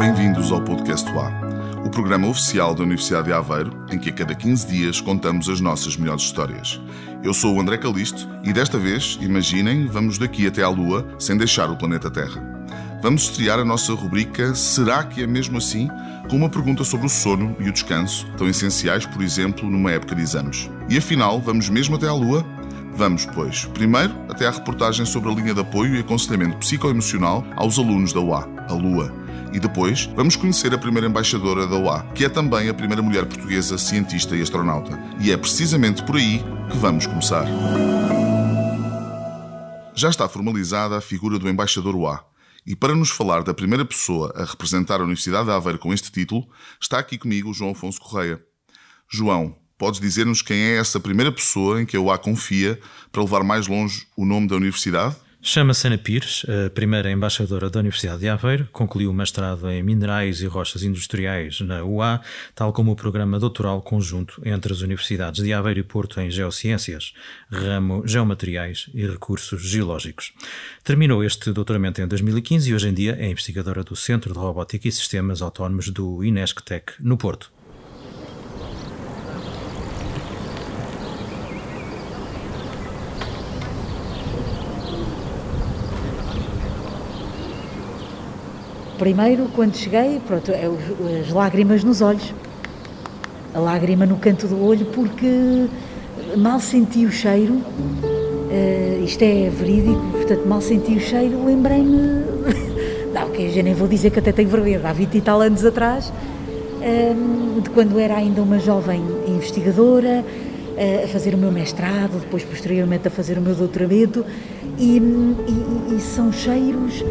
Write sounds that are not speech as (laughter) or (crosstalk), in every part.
Bem-vindos ao Podcast UA, o programa oficial da Universidade de Aveiro, em que a cada 15 dias contamos as nossas melhores histórias. Eu sou o André Calisto e desta vez, imaginem, vamos daqui até à Lua sem deixar o planeta Terra. Vamos estrear a nossa rubrica Será que é mesmo assim? com uma pergunta sobre o sono e o descanso, tão essenciais, por exemplo, numa época de exames. E afinal, vamos mesmo até à Lua? Vamos, pois, primeiro até à reportagem sobre a linha de apoio e aconselhamento psicoemocional aos alunos da UA, a Lua. E depois vamos conhecer a primeira embaixadora da UA, que é também a primeira mulher portuguesa cientista e astronauta. E é precisamente por aí que vamos começar. Já está formalizada a figura do embaixador UA, e para nos falar da primeira pessoa a representar a Universidade de Aveiro com este título, está aqui comigo o João Afonso Correia. João, podes dizer-nos quem é essa primeira pessoa em que a UA confia para levar mais longe o nome da universidade? Chama-se Ana Pires, primeira embaixadora da Universidade de Aveiro, concluiu o mestrado em Minerais e Rochas Industriais na UA, tal como o programa doutoral conjunto entre as universidades de Aveiro e Porto em Geociências, ramo Geomateriais e Recursos Geológicos. Terminou este doutoramento em 2015 e hoje em dia é investigadora do Centro de Robótica e Sistemas Autónomos do Inesctec, no Porto. Primeiro, quando cheguei, pronto, é as lágrimas nos olhos. A lágrima no canto do olho, porque mal senti o cheiro, uh, isto é verídico, portanto, mal senti o cheiro, lembrei-me. (laughs) Não, ok, já nem vou dizer que até tenho vergonha, há 20 e tal anos atrás, um, de quando era ainda uma jovem investigadora, uh, a fazer o meu mestrado, depois, posteriormente, a fazer o meu doutoramento, e, e, e são cheiros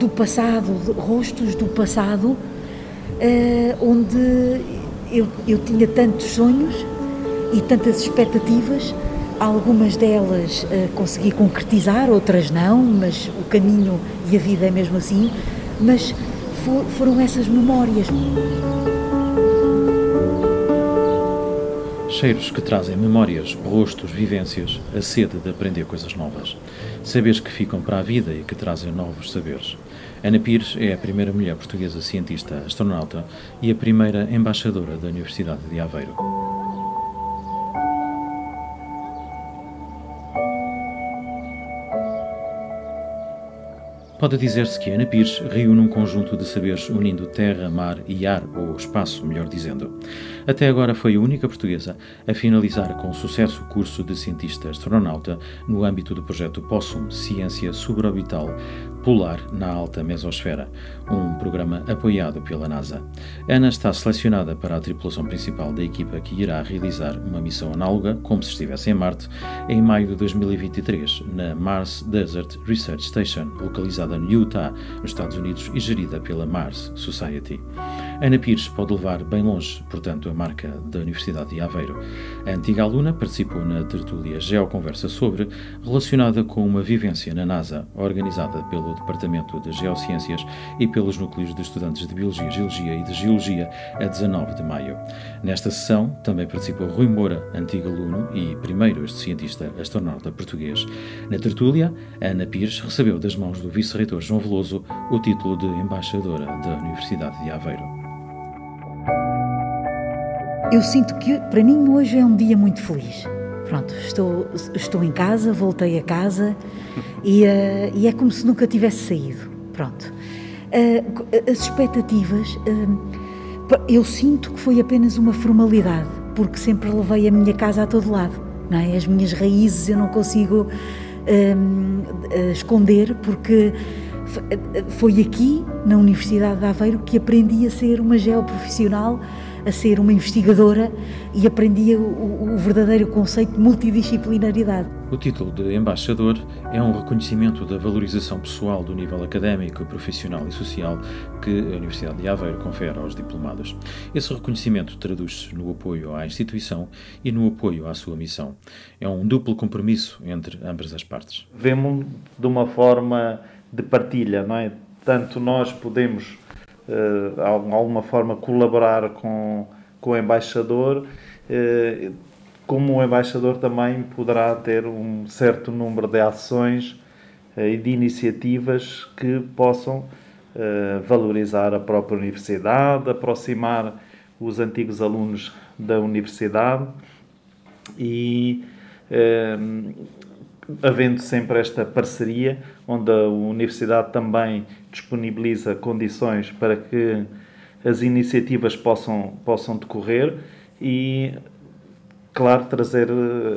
do passado, rostos do passado, uh, onde eu, eu tinha tantos sonhos e tantas expectativas, algumas delas uh, consegui concretizar, outras não, mas o caminho e a vida é mesmo assim, mas for, foram essas memórias. Cheiros que trazem memórias, rostos, vivências, a sede de aprender coisas novas. Saberes que ficam para a vida e que trazem novos saberes. Ana Pires é a primeira mulher portuguesa cientista astronauta e a primeira embaixadora da Universidade de Aveiro. Pode dizer-se que Ana Pires reúne um conjunto de saberes unindo terra, mar e ar, ou espaço, melhor dizendo. Até agora foi a única portuguesa a finalizar com sucesso o curso de cientista astronauta no âmbito do projeto POSSUM Ciência Suborbital Polar na Alta Mesosfera, um programa apoiado pela NASA. Ana está selecionada para a tripulação principal da equipa que irá realizar uma missão análoga, como se estivesse em Marte, em maio de 2023, na Mars Desert Research Station, localizada no Utah, nos Estados Unidos e gerida pela Mars Society. Ana Pires pode levar bem longe, portanto, a marca da Universidade de Aveiro. A antiga aluna participou na tertúlia Geoconversa sobre, relacionada com uma vivência na NASA, organizada pelo Departamento de Geociências e pelos núcleos de estudantes de Biologia, Geologia e de Geologia, a 19 de maio. Nesta sessão também participou Rui Moura, antigo aluno e primeiro este cientista astronauta português. Na tertúlia, Ana Pires recebeu das mãos do vice-reitor João Veloso o título de embaixadora da Universidade de Aveiro. Eu sinto que para mim hoje é um dia muito feliz. Pronto, estou, estou em casa, voltei a casa e, uh, e é como se nunca tivesse saído. Pronto. Uh, as expectativas, uh, eu sinto que foi apenas uma formalidade, porque sempre levei a minha casa a todo lado. Não é? As minhas raízes eu não consigo esconder, porque foi aqui, na Universidade de Aveiro, que aprendi a ser uma geoprofissional profissional a ser uma investigadora e aprendia o, o verdadeiro conceito de multidisciplinaridade. O título de embaixador é um reconhecimento da valorização pessoal do nível académico, profissional e social que a Universidade de Aveiro confere aos diplomados. Esse reconhecimento traduz-se no apoio à instituição e no apoio à sua missão. É um duplo compromisso entre ambas as partes. Vemos de uma forma de partilha, não é? Tanto nós podemos de alguma forma colaborar com, com o embaixador, eh, como o embaixador também poderá ter um certo número de ações eh, e de iniciativas que possam valorizar a própria universidade, aproximar os antigos alunos da universidade e havendo sempre esta parceria, onde a universidade também disponibiliza condições para que as iniciativas possam, possam decorrer e, claro, trazer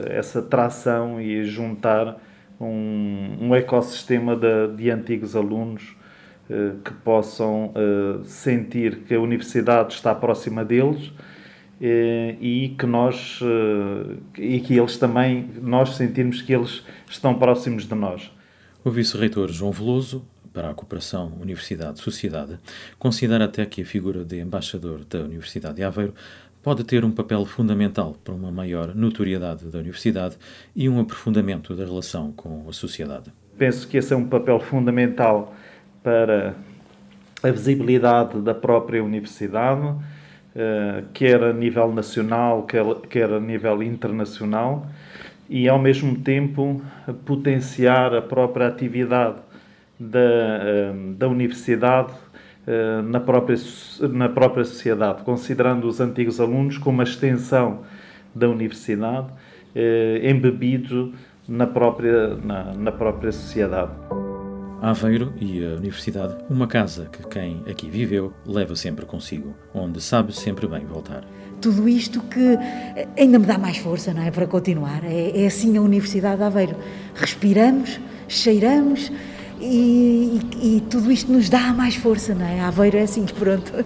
essa tração e juntar um, um ecossistema de, de antigos alunos eh, que possam eh, sentir que a universidade está próxima deles eh, e que nós e que eles também nós sentirmos que eles estão próximos de nós. O vice-reitor João Veloso para a cooperação Universidade-Sociedade considera até que a figura de embaixador da Universidade de Aveiro pode ter um papel fundamental para uma maior notoriedade da universidade e um aprofundamento da relação com a sociedade. Penso que esse é um papel fundamental para a visibilidade da própria universidade, eh, quer a nível nacional, quer a nível internacional, e ao mesmo tempo potenciar a própria atividade da, eh, da universidade eh, na própria, na própria sociedade, considerando os antigos alunos como uma extensão da universidade, embebido na própria, na, na própria sociedade. Aveiro e a Universidade, uma casa que quem aqui viveu leva sempre consigo, onde sabe sempre bem voltar. Tudo isto que ainda me dá mais força, não é? Para continuar. É, é assim a Universidade de Aveiro. Respiramos, cheiramos, e, e, e, tudo isto nos dá mais força, não é? A Aveiro é assim, (laughs) pronto,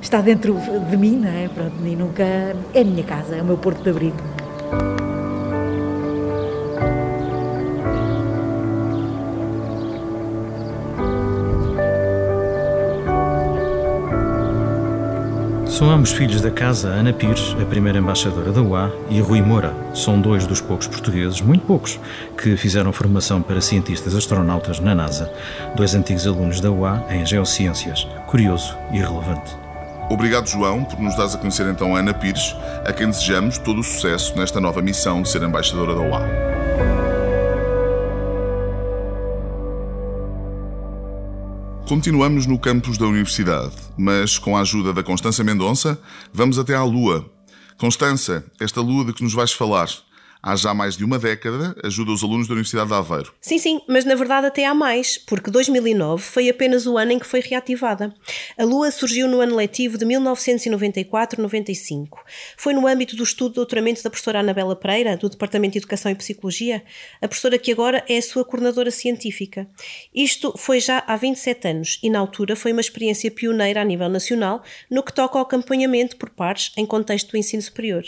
está dentro de mim, não é? Pronto, e nunca. É a minha casa, é o meu porto de abrigo. São ambos filhos da casa Ana Pires, a primeira embaixadora da UA, e Rui Moura. São dois dos poucos portugueses, muito poucos, que fizeram formação para cientistas astronautas na NASA. Dois antigos alunos da UA em Geociências. Curioso e relevante. Obrigado, João, por nos dar a conhecer então a Ana Pires, a quem desejamos todo o sucesso nesta nova missão de ser embaixadora da UA. Continuamos no campus da Universidade, mas com a ajuda da Constança Mendonça, vamos até à Lua. Constança, esta Lua de que nos vais falar, há já mais de uma década, ajuda os alunos da Universidade de Aveiro. Sim, sim, mas na verdade até há mais, porque 2009 foi apenas o ano em que foi reativada. A Lua surgiu no ano letivo de 1994-95. Foi no âmbito do estudo de doutoramento da professora Anabela Pereira, do Departamento de Educação e Psicologia, a professora que agora é a sua coordenadora científica. Isto foi já há 27 anos e na altura foi uma experiência pioneira a nível nacional no que toca ao acompanhamento por pares em contexto do ensino superior.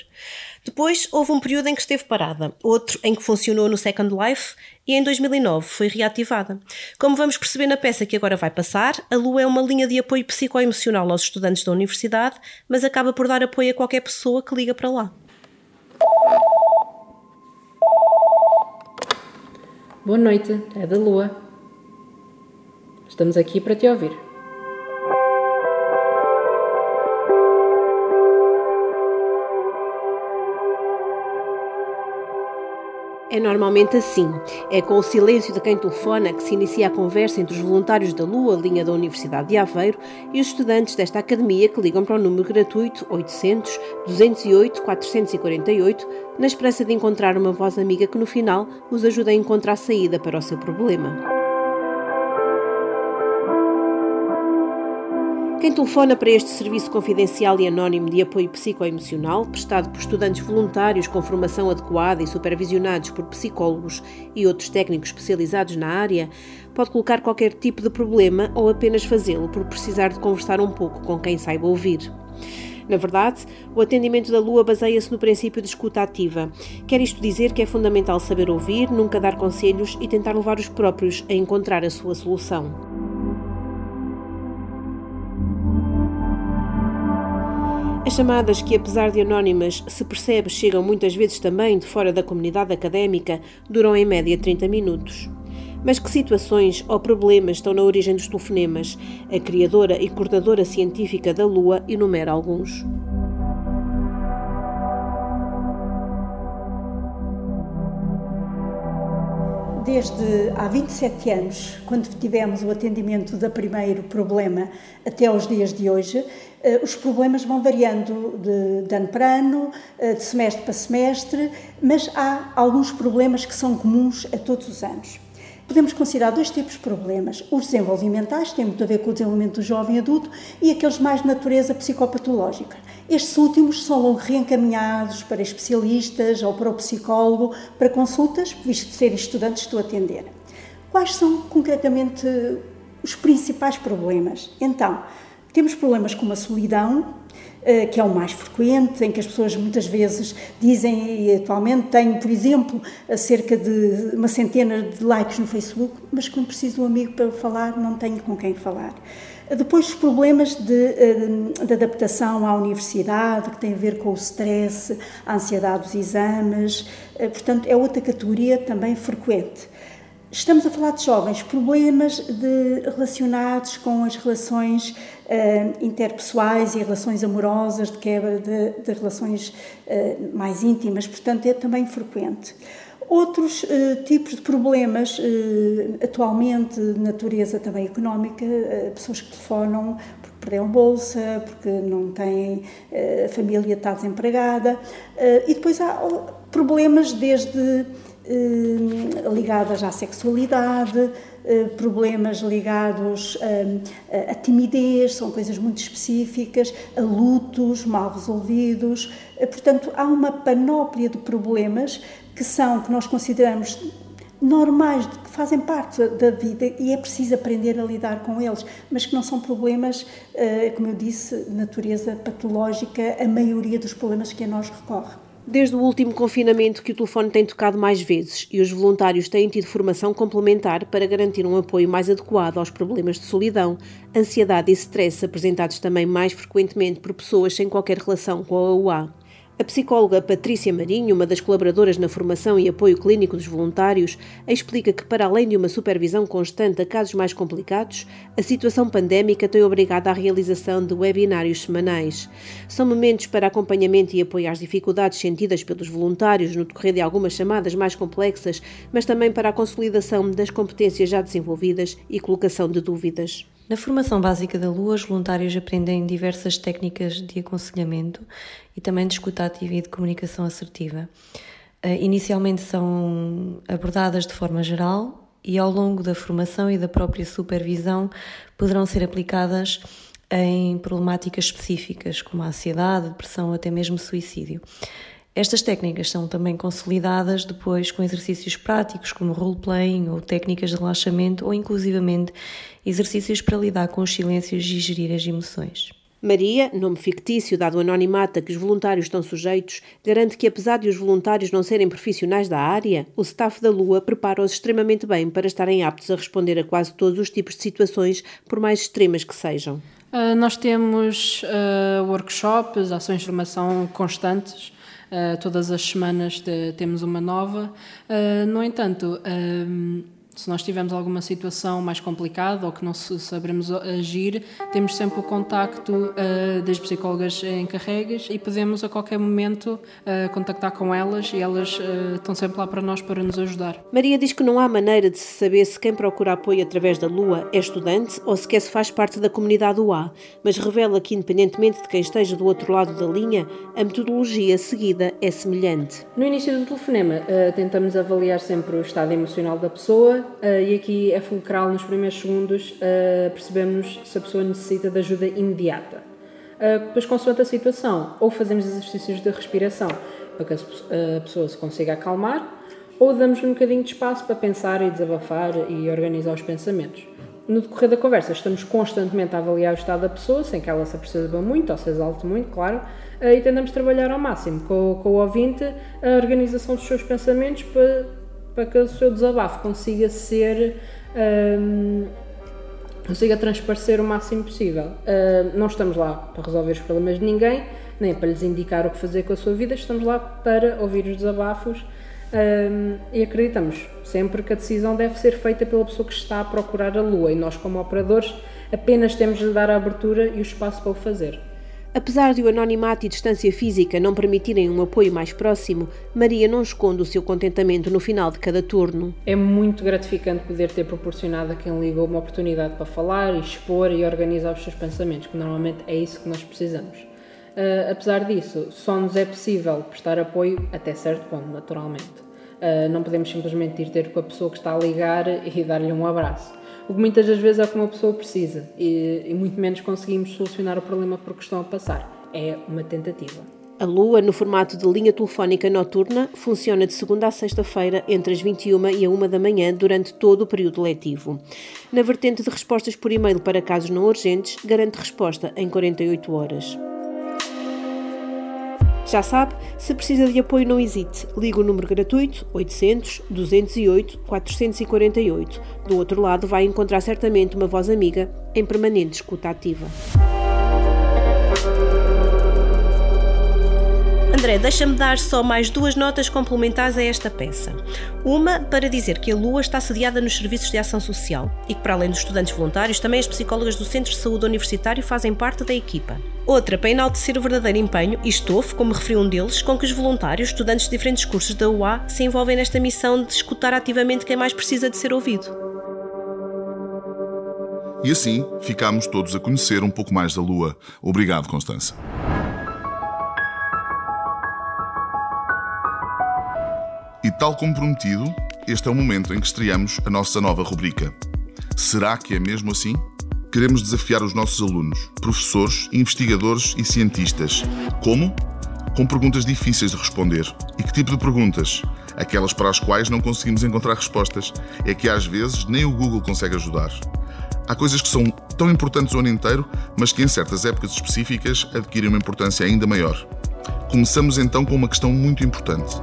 Depois houve um período em que esteve parada, outro em que funcionou no Second Life e em 2009 foi reativada. Como vamos perceber na peça que agora vai passar, a Lua é uma linha de apoio psicoemocional aos estudantes da universidade, mas acaba por dar apoio a qualquer pessoa que liga para lá. Boa noite, é da Lua. Estamos aqui para te ouvir. É normalmente assim. É com o silêncio de quem telefona que se inicia a conversa entre os voluntários da Lua, linha da Universidade de Aveiro, e os estudantes desta academia que ligam para o número gratuito 800 208 448 na esperança de encontrar uma voz amiga que no final os ajuda a encontrar saída para o seu problema. Quem telefona para este serviço confidencial e anónimo de apoio psicoemocional, prestado por estudantes voluntários com formação adequada e supervisionados por psicólogos e outros técnicos especializados na área, pode colocar qualquer tipo de problema ou apenas fazê-lo por precisar de conversar um pouco com quem saiba ouvir. Na verdade, o atendimento da Lua baseia-se no princípio de escuta ativa. Quer isto dizer que é fundamental saber ouvir, nunca dar conselhos e tentar levar os próprios a encontrar a sua solução. As chamadas, que apesar de anónimas, se percebe chegam muitas vezes também de fora da comunidade académica, duram em média 30 minutos. Mas que situações ou problemas estão na origem dos telefonemas? A criadora e coordenadora científica da Lua enumera alguns. desde há 27 anos, quando tivemos o atendimento do primeiro problema até aos dias de hoje, os problemas vão variando de, de ano para ano, eh, de semestre para semestre, mas há alguns problemas que são comuns a todos os anos. Podemos considerar dois tipos de problemas. Os desenvolvimentais, têm muito a ver com o desenvolvimento do jovem adulto, e aqueles mais de natureza psicopatológica. Estes últimos são reencaminhados para especialistas ou para o psicólogo para consultas, visto serem estudantes, estou a atender. Quais são concretamente os principais problemas? Então, temos problemas como a solidão, eh, que é o mais frequente, em que as pessoas muitas vezes dizem, e atualmente tenho, por exemplo, cerca de uma centena de likes no Facebook, mas quando preciso de um amigo para falar, não tenho com quem falar. Depois, os problemas de, eh, de, adaptação à universidade, que tem a ver com o stress, a ansiedade dos exames, eh, portanto, é outra categoria também frequente. Estamos a falar de jovens, problemas de, relacionados com as relações uh, interpessoais e relações amorosas, de quebra de, de relações uh, mais íntimas, portanto, é também frequente. Outros uh, tipos de problemas, atualmente de natureza também económica, pessoas que telefonam porque perderam bolsa, porque não têm, a família está desempregada, e depois há problemas desde ligados à sexualidade, problemas ligados à timidez, são coisas muito específicas, a lutos mal resolvidos. Portanto, há uma panóplia de problemas que são, que nós consideramos normais, que fazem parte da vida e é preciso aprender a lidar com eles, mas que não são problemas, eh, como eu disse, natureza patológica, a maioria dos problemas que a nós recorre. Desde o último confinamento que o telefone tem tocado mais vezes e os voluntários têm tido formação complementar para garantir um apoio mais adequado aos problemas de solidão, ansiedade e stress apresentados também mais frequentemente por pessoas sem qualquer relação com a UA. A psicóloga Patrícia Marinho, uma das colaboradoras na formação e apoio clínico dos voluntários, explica que, para além de uma supervisão constante a casos mais complicados, a situação pandémica tem obrigado à realização de webinários semanais. São momentos para acompanhamento e apoio às dificuldades sentidas pelos voluntários no decorrer de algumas chamadas mais complexas, mas também para a consolidação das competências já desenvolvidas e colocação de dúvidas. Na formação básica da Lua, os voluntários aprendem diversas técnicas de aconselhamento e também de escuta ativa e de comunicação assertiva. Eh, inicialmente são abordadas de forma geral e ao longo da formação e da própria supervisão poderão ser aplicadas em problemáticas específicas, como a ansiedade, depressão até mesmo suicídio. Estas técnicas são também consolidadas depois com exercícios práticos como role-playing ou técnicas de relaxamento ou inclusivamente exercícios para lidar com os silêncios e gerir as emoções. Maria, nome fictício dado anonimato a que os voluntários estão sujeitos, garante que, apesar de os voluntários não serem profissionais da área, o staff da Lua prepara-os extremamente bem para estarem aptos a responder a quase todos os tipos de situações, por mais extremas que sejam. Uh, nós temos uh, workshops, ações de formação constantes. Uh, todas as semanas temos uma nova. no entanto, se nós tivermos alguma situação mais complicada ou que não saberemos agir, temos sempre o contacto uh, das psicólogas encarregas e podemos a qualquer momento uh, contactar com elas e elas uh, estão sempre lá para nós para nos ajudar. Maria diz que não há maneira de se saber se quem procura apoio através da Lua é estudante ou sequer se faz parte da comunidade UA, mas revela que, independentemente de quem esteja do outro lado da linha, a metodologia seguida é semelhante. No início do telefonema, tentamos avaliar sempre o estado emocional da pessoa e aqui é fulcral nos primeiros segundos uh, percebemos se a pessoa necessita de ajuda imediata. Uh, depois, consoante a situação, ou fazemos exercícios de respiração para que a pessoa se consiga acalmar, ou damos um bocadinho de espaço para pensar e desabafar e organizar os pensamentos. No decorrer da conversa, estamos constantemente a avaliar o estado da pessoa, sem que ela se aperceba muito ou se exalte muito, claro, e tentamos trabalhar ao máximo com, com o ouvinte a organização dos seus pensamentos para para que o seu desabafo consiga ser. Um, consiga transparecer o máximo possível. Uh, não estamos lá para resolver os problemas de ninguém, nem para lhes indicar o que fazer com a sua vida, estamos lá para ouvir os desabafos um, e acreditamos sempre que a decisão deve ser feita pela pessoa que está a procurar a lua e nós, como operadores, apenas temos de dar a abertura e o espaço para o fazer. Apesar de o anonimato e distância física não permitirem um apoio mais próximo, Maria não esconde o seu contentamento no final de cada turno. É muito gratificante poder ter proporcionado a quem ligou uma oportunidade para falar, expor e organizar os seus pensamentos, que normalmente é isso que nós precisamos. Uh, apesar disso, só nos é possível prestar apoio até certo ponto, naturalmente. Uh, não podemos simplesmente ir ter com a pessoa que está a ligar e dar-lhe um abraço o que muitas das vezes é o que uma pessoa precisa e, e muito menos conseguimos solucionar o problema por que estão a passar. É uma tentativa. A Lua, no formato de linha telefónica noturna, funciona de segunda a sexta-feira entre as 21 e a 1 da manhã durante todo o período letivo. Na vertente de respostas por e-mail para casos não urgentes, garante resposta em 48 horas. Já sabe, se precisa de apoio, não hesite. Ligue o número gratuito 800 208 448. Do outro lado, vai encontrar certamente uma voz amiga em permanente escuta ativa. André, deixa-me dar só mais duas notas complementares a esta peça. Uma para dizer que a Lua está sediada nos serviços de ação social e que, para além dos estudantes voluntários, também as psicólogas do Centro de Saúde Universitário fazem parte da equipa. Outra para enaltecer o verdadeiro empenho e estofo, como referiu um deles, com que os voluntários, estudantes de diferentes cursos da UA, se envolvem nesta missão de escutar ativamente quem mais precisa de ser ouvido. E assim ficámos todos a conhecer um pouco mais da Lua. Obrigado, Constança. Tal como prometido, este é o momento em que estreamos a nossa nova rubrica. Será que é mesmo assim? Queremos desafiar os nossos alunos, professores, investigadores e cientistas. Como? Com perguntas difíceis de responder. E que tipo de perguntas? Aquelas para as quais não conseguimos encontrar respostas. É que às vezes nem o Google consegue ajudar. Há coisas que são tão importantes o ano inteiro, mas que em certas épocas específicas adquirem uma importância ainda maior. Começamos então com uma questão muito importante.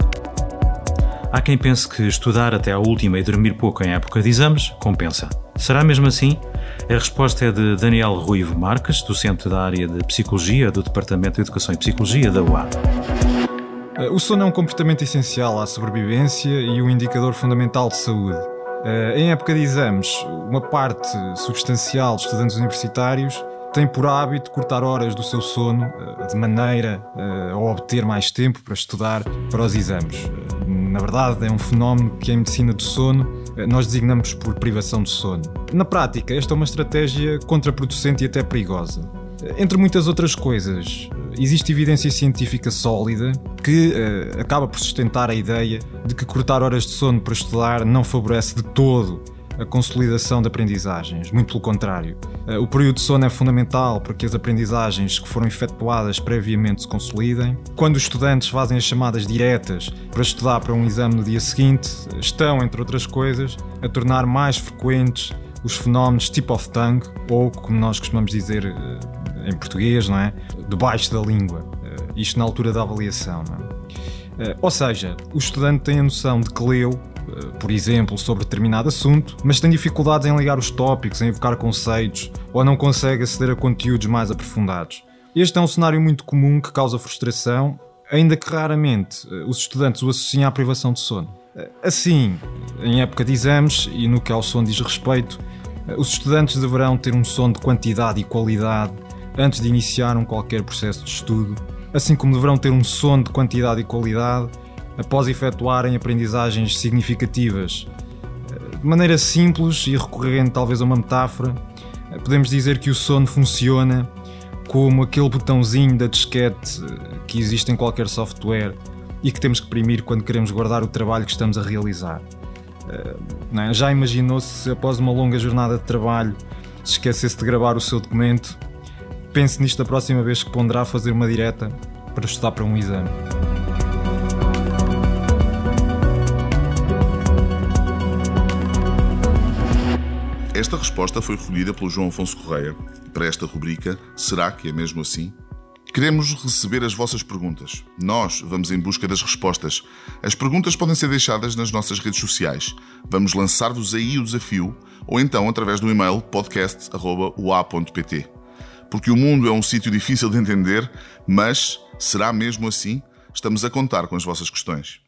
Há quem pense que estudar até à última e dormir pouco em época de exames compensa. Será mesmo assim? A resposta é de Daniel Ruivo Marques, docente da área de Psicologia do Departamento de Educação e Psicologia da UA. O sono é um comportamento essencial à sobrevivência e um indicador fundamental de saúde. Eh, em época de exames, uma parte substancial de estudantes universitários tem por hábito cortar horas do seu sono eh, de maneira eh, a obter mais tempo para estudar para os exames. Eh, na verdade, é um fenómeno que em medicina do sono nós designamos por privação de sono. Na prática, esta é uma estratégia contraproducente e até perigosa. Entre muitas outras coisas, existe evidência científica sólida que uh, acaba por sustentar a ideia de que cortar horas de sono para estudar não favorece de todo a consolidação de aprendizagens, muito pelo contrário. Eh, o período de sono é fundamental para que as aprendizagens que foram efetuadas previamente se consolidem. Quando os estudantes fazem as chamadas diretas para estudar para um exame no dia seguinte, estão, entre outras coisas, a tornar mais frequentes os fenómenos tip of tongue, ou como nós costumamos dizer eh, em português, não é? Debaixo da língua. Eh, isto na altura da avaliação, não é? Ou seja, o estudante tem a noção de que leu por exemplo, sobre determinado assunto, mas tem dificuldades em ligar os tópicos, em evocar conceitos ou não consegue aceder a conteúdos mais aprofundados. Este é um cenário muito comum que causa frustração, ainda que raramente eh, os estudantes o associem à privação de sono. Eh, assim, em época de exames e no que ao sono diz respeito, os estudantes deverão ter um sono de quantidade e qualidade antes de iniciar um qualquer processo de estudo, assim como deverão ter um sono de quantidade e qualidade após efetuarem aprendizagens significativas. De maneira simples e recorrendo talvez a uma metáfora, podemos dizer que o sono funciona como aquele botãozinho da disquete que existe em qualquer software e que temos que imprimir quando queremos guardar o trabalho que estamos a realizar. É? Já imaginou se após uma longa jornada de trabalho se esquecesse de gravar o seu documento? Pense nisto da próxima vez que ponderá fazer uma direta para estudar para um exame. Esta resposta foi recolhida pelo João Afonso Correia para esta rubrica Será que é mesmo assim? Queremos receber as vossas perguntas. Nós vamos em busca das respostas. As perguntas podem ser deixadas nas nossas redes sociais. Vamos lançar-vos aí o desafio ou então através do e-mail podcast.ua.pt. Porque o mundo é um sítio difícil de entender, mas será mesmo assim? Estamos a contar com as vossas questões.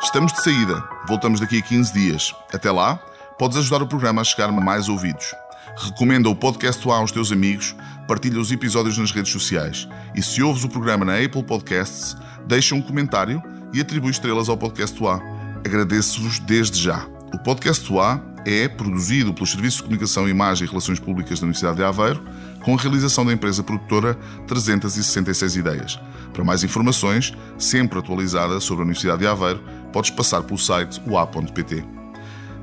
Estamos de saída. Voltamos daqui a 15 dias. Até lá, podes ajudar o programa a chegar a mais ouvidos. Recomenda o podcast UA aos teus amigos, partilha os episódios nas redes sociais e se ouves o programa na Apple Podcasts, deixa um comentário e atribui estrelas ao podcast UA. Agradeço-vos desde já. O podcast UA é produzido pelos Serviços de Comunicação, Imagem e Relações Públicas da Universidade de Aveiro, com a realização da empresa produtora 366 Ideias. Para mais informações, sempre atualizada sobre a Universidade de Aveiro, podes passar pelo site ua.pt.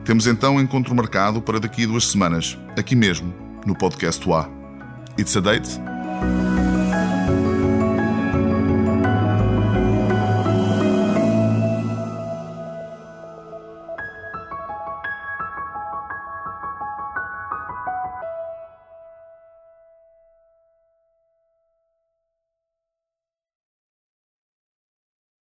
Temos então encontro marcado para daqui a duas semanas, aqui mesmo, no podcast UA. It's a date?